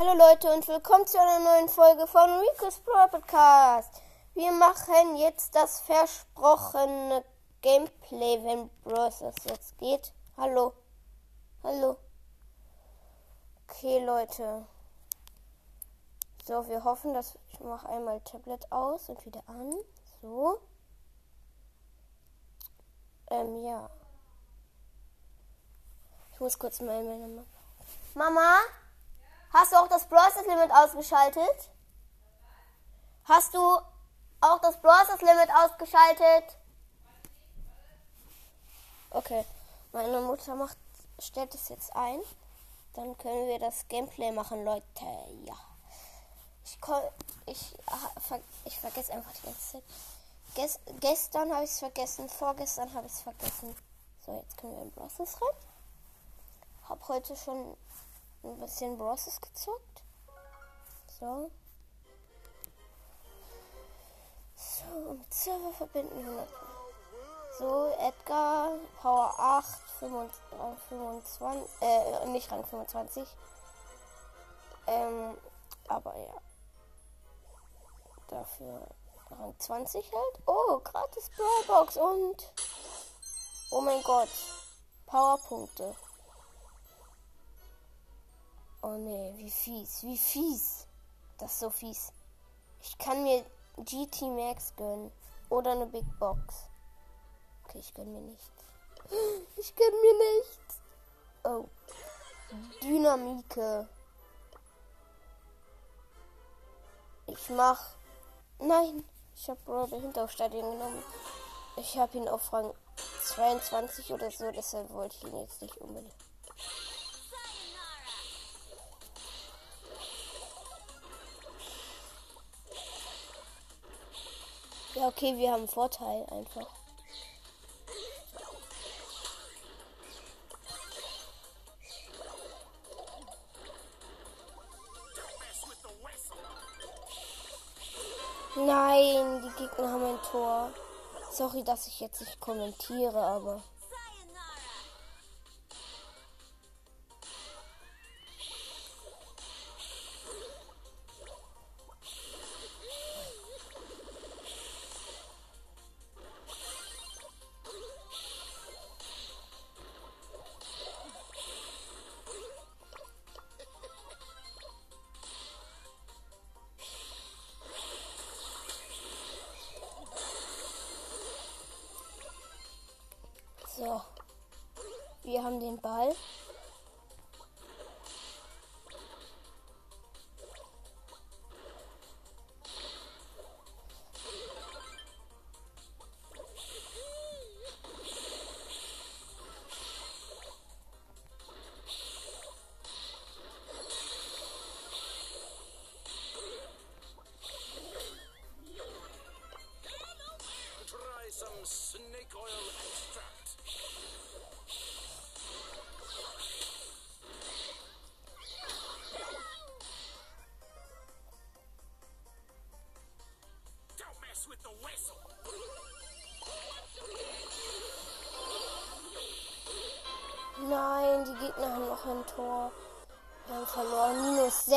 Hallo Leute und willkommen zu einer neuen Folge von Rico's Pro Podcast. Wir machen jetzt das versprochene Gameplay, wenn Bros es jetzt geht. Hallo. Hallo. Okay, Leute. So, wir hoffen, dass ich mache einmal Tablet aus und wieder an. So. Ähm, ja. Ich muss kurz mal meine Mama. Mama? Hast du auch das Browsers Limit ausgeschaltet? Hast du auch das Browsers Limit ausgeschaltet? Okay. Meine Mutter macht, stellt es jetzt ein. Dann können wir das Gameplay machen, Leute. Ja. Ich, ich, ich vergesse einfach die ganze Zeit. Ges gestern habe ich es vergessen, vorgestern habe ich es vergessen. So, jetzt können wir in Browsers rein. Hab heute schon ein bisschen Browsers gezockt. So. So, mit Server verbinden 100. So, Edgar, Power 8, 25, äh, nicht Rang 25. Ähm, aber ja. Dafür Rang 20 halt. Oh, gratis Brawlbox und. Oh mein Gott. Powerpunkte. Oh nee, wie fies, wie fies. Das ist so fies. Ich kann mir GT Max gönnen. Oder eine Big Box. Okay, ich gönn mir nichts. Ich gönn mir nichts. Oh. Dynamike. Ich mach. Nein. Ich habe Brawl Hinterstadion genommen. Ich habe ihn auf Rang 22 oder so, deshalb wollte ich ihn jetzt nicht unbedingt. Ja, okay, wir haben Vorteil einfach. Nein, die Gegner haben ein Tor. Sorry, dass ich jetzt nicht kommentiere, aber.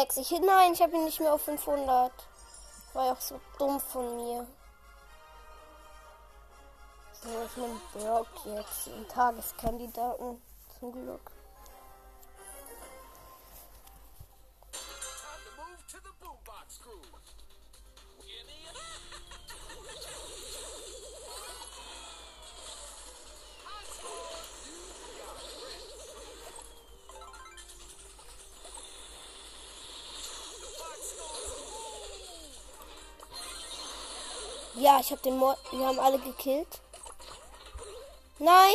6. Ich, nein, ich habe ihn nicht mehr auf 500. War ja auch so dumm von mir. So, ich nehme Brock jetzt. Einen Tageskandidaten. Zum Glück. Ja, ich habe den Mord. Wir haben alle gekillt. Nein!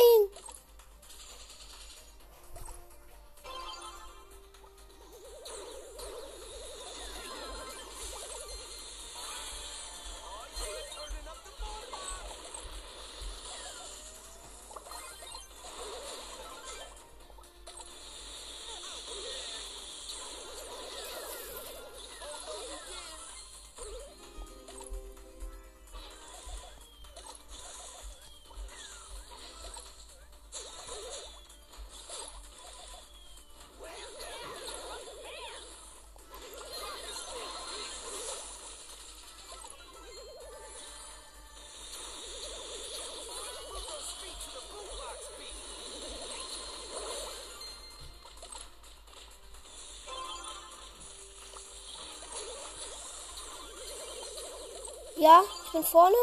Ja, ich bin vorne.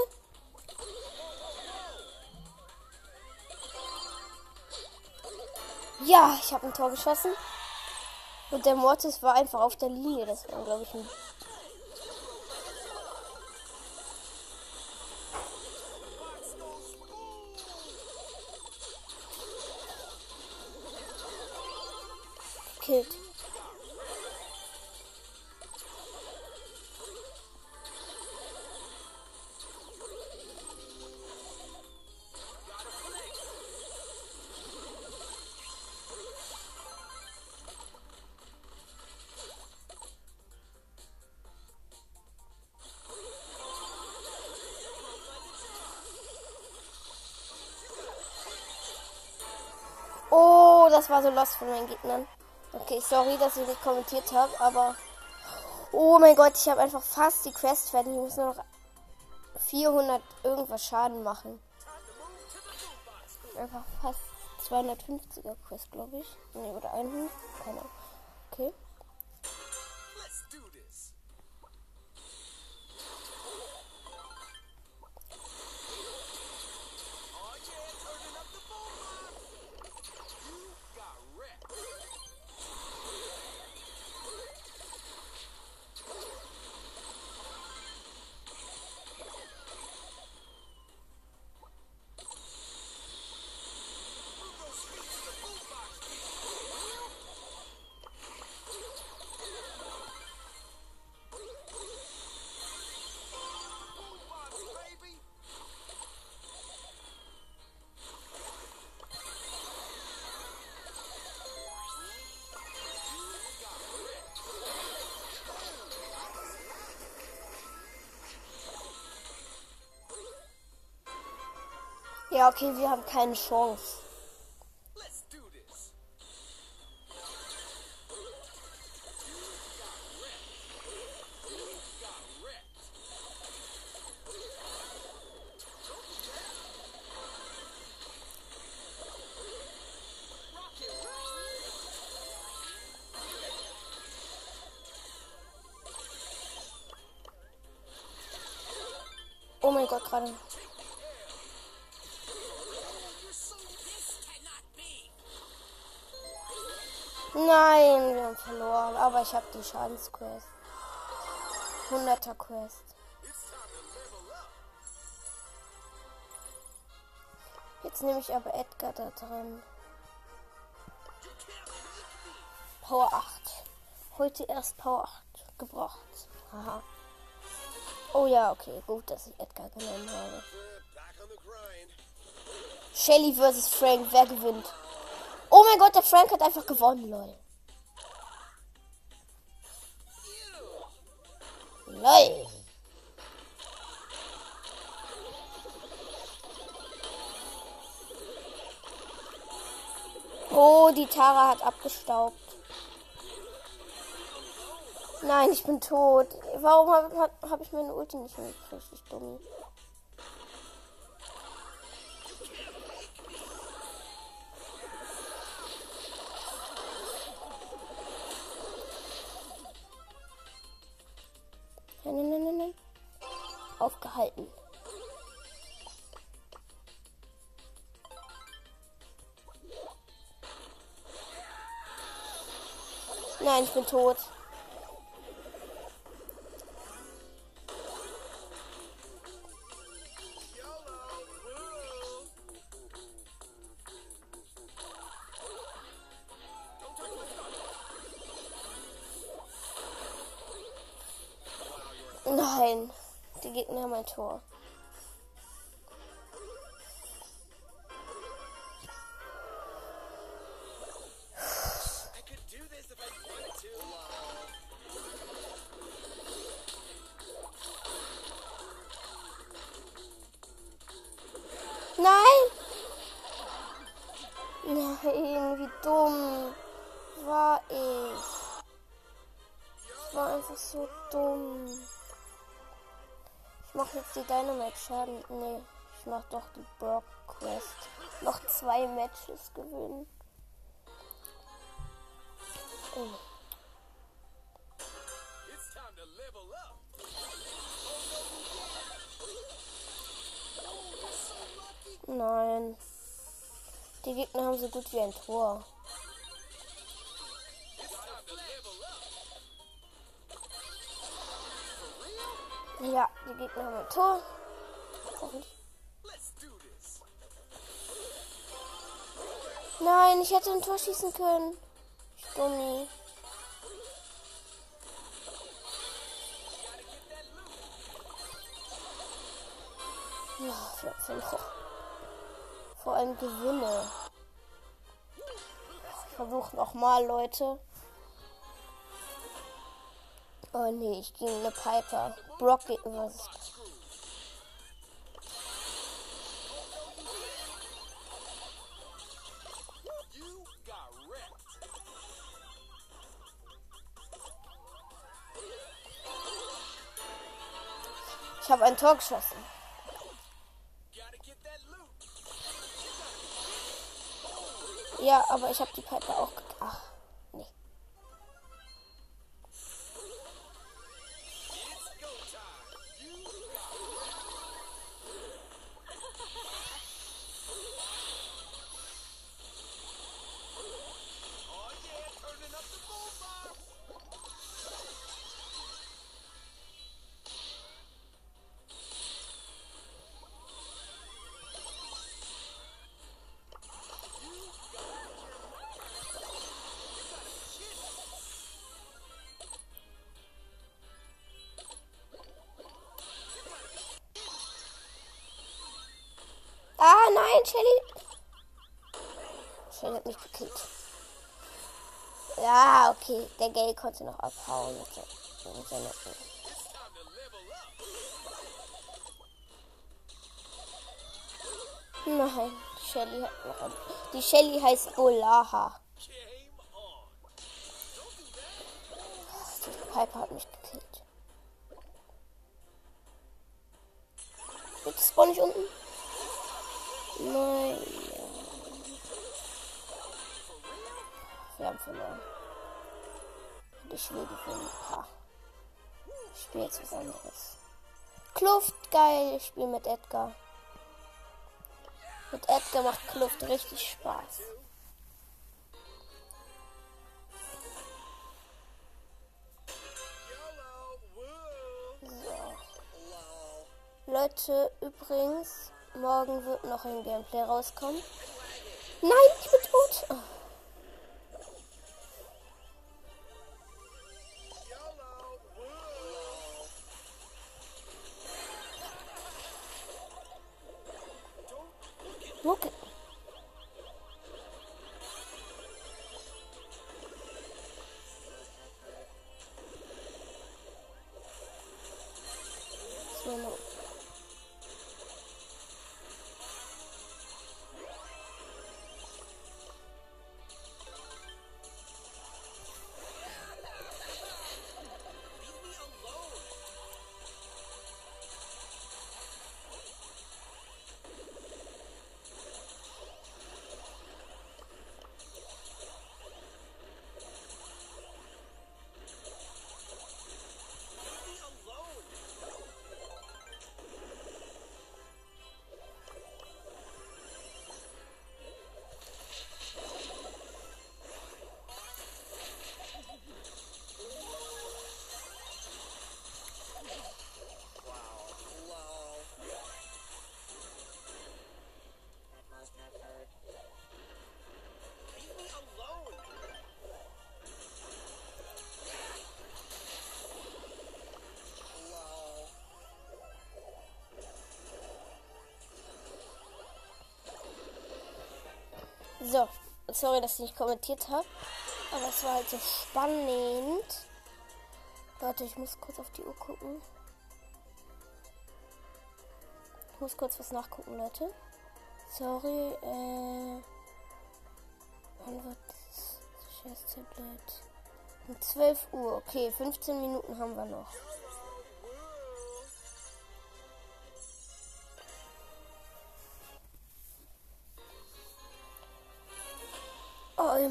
Ja, ich habe ein Tor geschossen. Und der Mortis war einfach auf der Linie. Das war, glaube ich, ein gekillt. Das war so lost von meinen Gegnern. Okay, sorry, dass ich nicht kommentiert habe, aber... Oh mein Gott, ich habe einfach fast die Quest fertig. Ich muss nur noch 400 irgendwas Schaden machen. Einfach fast 250er Quest, glaube ich. Nee, oder 100. Keine Ahnung. Okay. Ja, okay, wir haben keine Chance. Oh mein Gott, gerade. Nein, wir haben verloren. Aber ich habe die Schadensquest. 100er Quest. Jetzt nehme ich aber Edgar da drin. Power 8. Heute erst Power 8 gebracht. Haha. Oh ja, okay. Gut, dass ich Edgar genommen habe. Shelly versus Frank. Wer gewinnt? Oh mein Gott, der Frank hat einfach gewonnen, lol. Lol. Oh, die Tara hat abgestaubt. Nein, ich bin tot. Warum habe hab ich meine Ulti nicht mehr gekriegt? Ich dumm. Aufgehalten. Nein, ich bin tot. Tor. Nein! Wie dumm war ich. Ich war einfach so dumm mach jetzt die Dynamite-Schaden. Nee, ich mach doch die Brock-Quest. Noch zwei Matches gewinnen. Oh. Nein. Die Gegner haben so gut wie ein Tor. Ja, die Gegner haben ein Tor. Nein, ich hätte ein Tor schießen können. Dummi. Ja, 14 Vor allem Gewinne. Ich versuche nochmal, Leute. Oh nee, ich ging eine Piper. Brock geht was. Ich habe ein Tor geschossen. Ja, aber ich habe die Piper auch. Ach. Ja, okay. Der Gay konnte noch abhauen. Mit Nein, Shelly hat noch ein... Die Shelly heißt Bolaha. Die Piper hat mich gekillt. Jetzt spawn ich unten. Nein. Wir haben verloren. Ich will gewinnen. Ha. Ich spiele jetzt was anderes. Kluft, geil. Ich spiele mit Edgar. Mit Edgar macht Kluft richtig Spaß. So. Leute, übrigens, Morgen wird noch ein Gameplay rauskommen. Nein, ich bin tot. Oh. So, sorry, dass ich nicht kommentiert habe. Aber es war halt so spannend. Warte, ich muss kurz auf die Uhr gucken. Ich muss kurz was nachgucken, Leute. Sorry, äh. Wann wird das scheiß Tablet? Um 12 Uhr. Okay, 15 Minuten haben wir noch.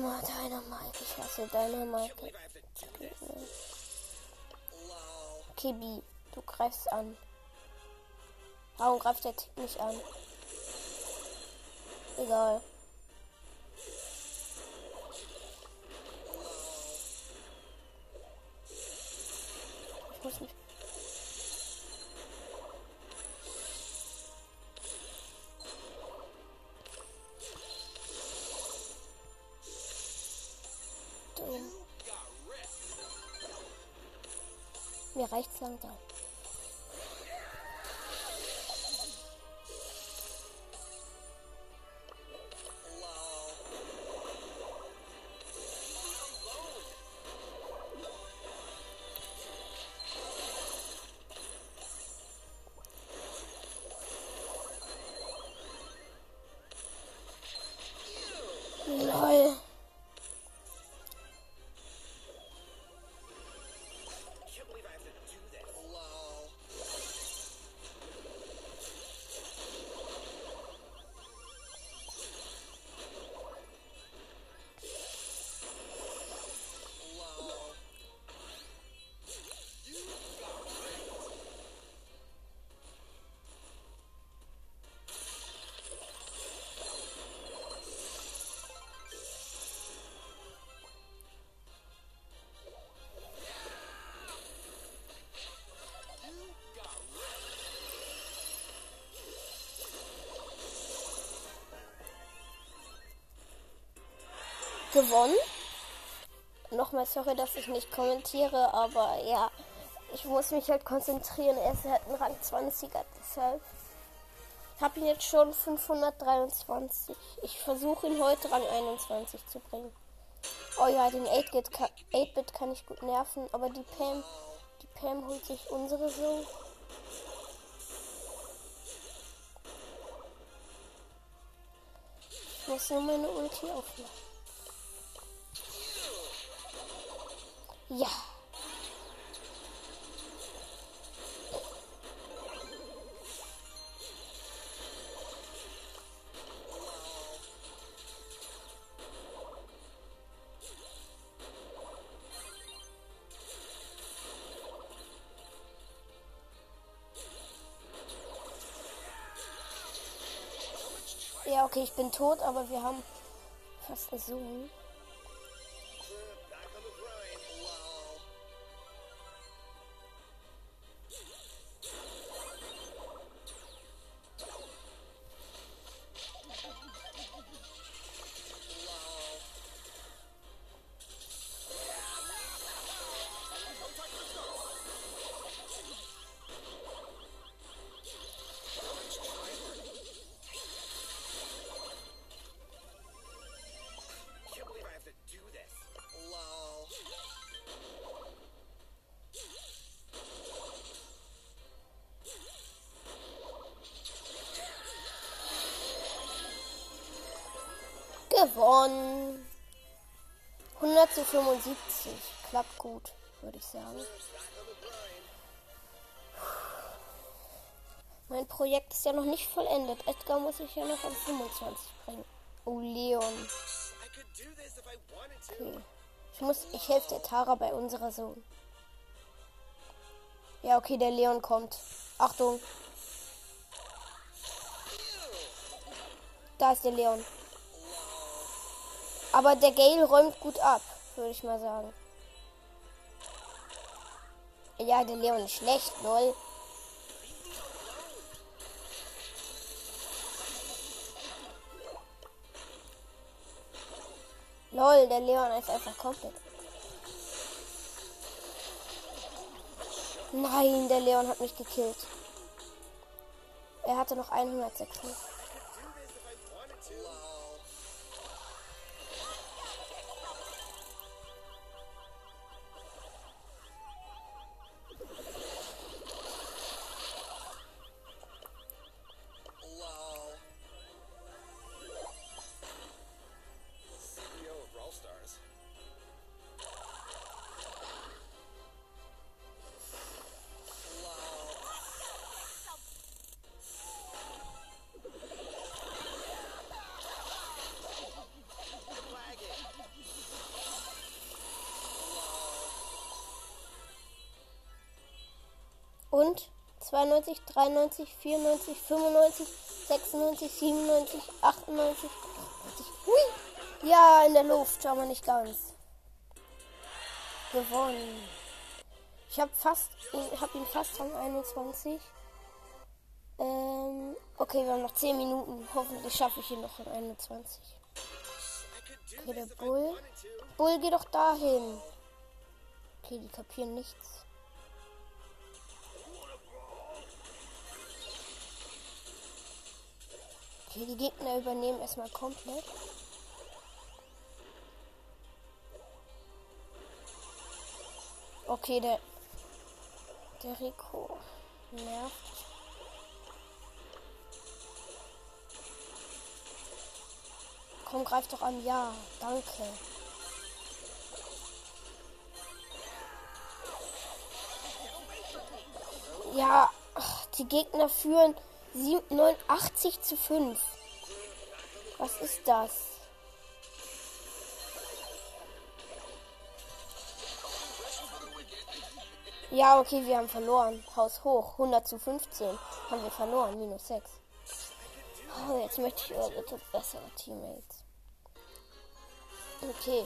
Immer Dynamite. Ich hasse Dynamite. Kibi, du greifst an. Warum greift der Tick nicht an? Egal. Ich muss mich. Reicht's langsam. Gewonnen. Nochmal sorry, dass ich nicht kommentiere, aber ja, ich muss mich halt konzentrieren. Er ist halt ein Rang 20er, deshalb. Ich habe ihn jetzt schon 523. Ich versuche ihn heute Rang 21 zu bringen. Oh ja, den 8-Bit kann, 8-Bit kann ich gut nerven, aber die Pam, die Pam holt sich unsere so. Ich muss nur meine Ulti aufmachen. Ja. Ja, okay, ich bin tot, aber wir haben fast einen Sohn. Gewonnen. 100 zu 75. Klappt gut, würde ich sagen. Mein Projekt ist ja noch nicht vollendet. Edgar muss ich ja noch am 25 bringen. Oh, Leon. Okay. Ich muss, ich helfe der Tara bei unserer Sohn. Ja, okay, der Leon kommt. Achtung. Da ist der Leon. Aber der Gale räumt gut ab, würde ich mal sagen. Ja, der Leon ist schlecht, lol. Lol, der Leon ist einfach komplett. Nein, der Leon hat mich gekillt. Er hatte noch 106. Do 92, 93, 94, 95, 96, 97, 98, 99. Hui! Ja, in der Luft, aber nicht ganz. Gewonnen. Ich habe fast, ich habe ihn fast an 21. Ähm, okay, wir haben noch 10 Minuten. Hoffentlich schaffe ich ihn noch in 21. Okay, der Bull. Bull, geh doch dahin. Okay, die kapieren nichts. Okay, die Gegner übernehmen erstmal komplett. Okay, der. Der Rico nervt. Komm, greif doch an. Ja, danke. Ja, die Gegner führen 89 zu 5. Was ist das? Ja, okay, wir haben verloren. Haus hoch. 100 zu 15. Haben wir verloren. Minus 6. Oh, jetzt möchte ich eure bessere Teammates. Okay.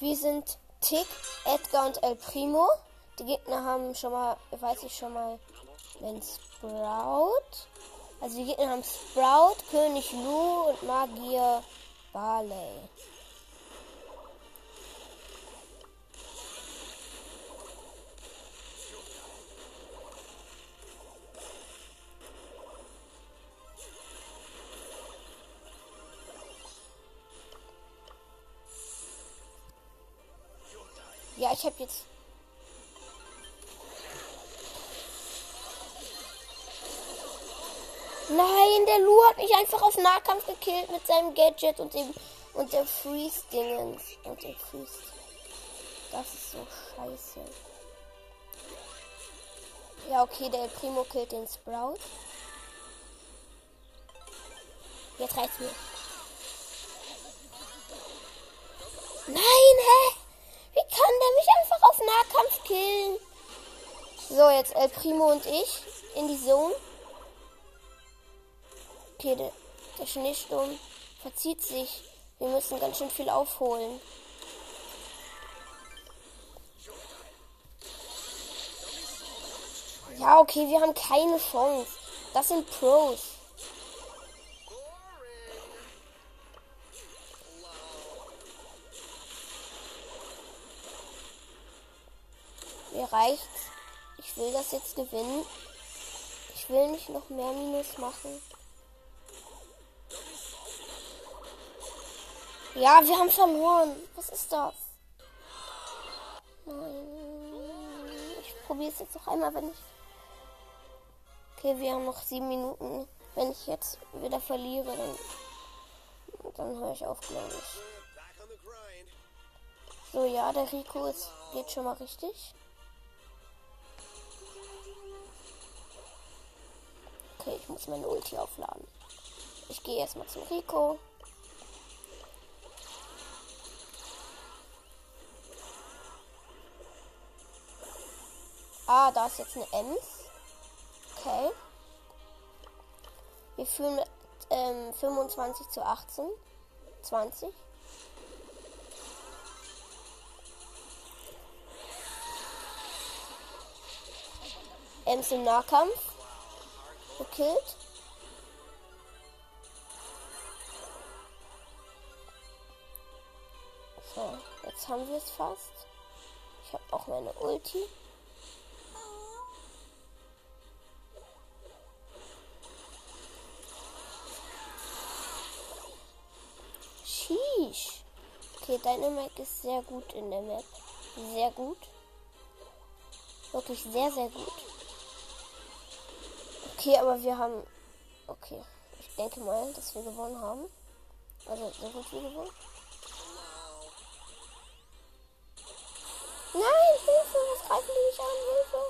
Wir sind Tick, Edgar und El Primo. Die Gegner haben schon mal, weiß ich schon mal, den Sprout. Also Gegner haben Sprout, König Lu und Magier Barley. Ja, ich habe jetzt Nein, der Lu hat mich einfach auf Nahkampf gekillt mit seinem Gadget und dem und der Freeze-Dingens. Und der Freeze. Das ist so scheiße. Ja, okay, der Primo killt den Sprout. Jetzt reicht's mir. Nein, hä? Wie kann der mich einfach auf Nahkampf killen? So, jetzt El Primo und ich in die Zone. Okay, der, der Schneesturm verzieht sich. Wir müssen ganz schön viel aufholen. Ja, okay, wir haben keine Chance. Das sind Pros. Mir reicht's. Ich will das jetzt gewinnen. Ich will nicht noch mehr Minus machen. Ja, wir haben verloren. Was ist das? Nein. Ich probiere es jetzt noch einmal, wenn ich. Okay, wir haben noch sieben Minuten. Wenn ich jetzt wieder verliere, dann, dann höre ich auf, glaube ich. So, ja, der Rico ist, geht schon mal richtig. Okay, ich muss meine Ulti aufladen. Ich gehe erstmal zum Rico. Ah, da ist jetzt eine Ems. Okay. Wir führen mit ähm, 25 zu 18. 20. Ems im Nahkampf. Gekillt. So, jetzt haben wir es fast. Ich habe auch meine Ulti. Sheesh. Okay, Dynamic ist sehr gut in der Map. Sehr gut. Wirklich sehr, sehr gut. Okay, aber wir haben. Okay. Ich denke mal, dass wir gewonnen haben. Also so gut wie gewonnen. Nein, Hilfe, was greifen die mich an? Hilfe.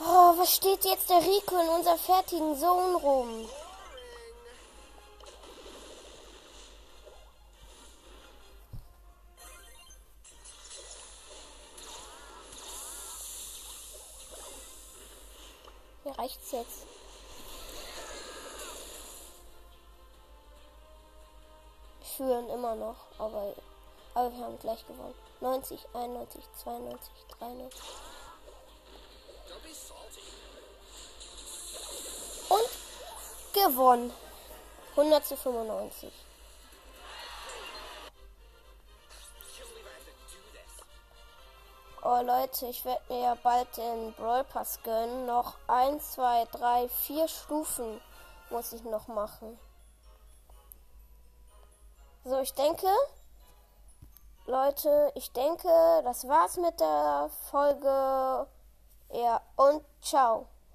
Oh, was steht jetzt der Rico in unserer fertigen Zone rum? Reicht's jetzt. Führen immer noch, aber, aber wir haben gleich gewonnen. 90, 91, 92, 93. Don't be salty. Und gewonnen. 100 zu 95. Oh Leute, ich werde mir ja bald den Brawl Pass gönnen. Noch 1, 2, 3, 4 Stufen muss ich noch machen. So, ich denke, Leute, ich denke, das war's mit der Folge. Ja, und ciao.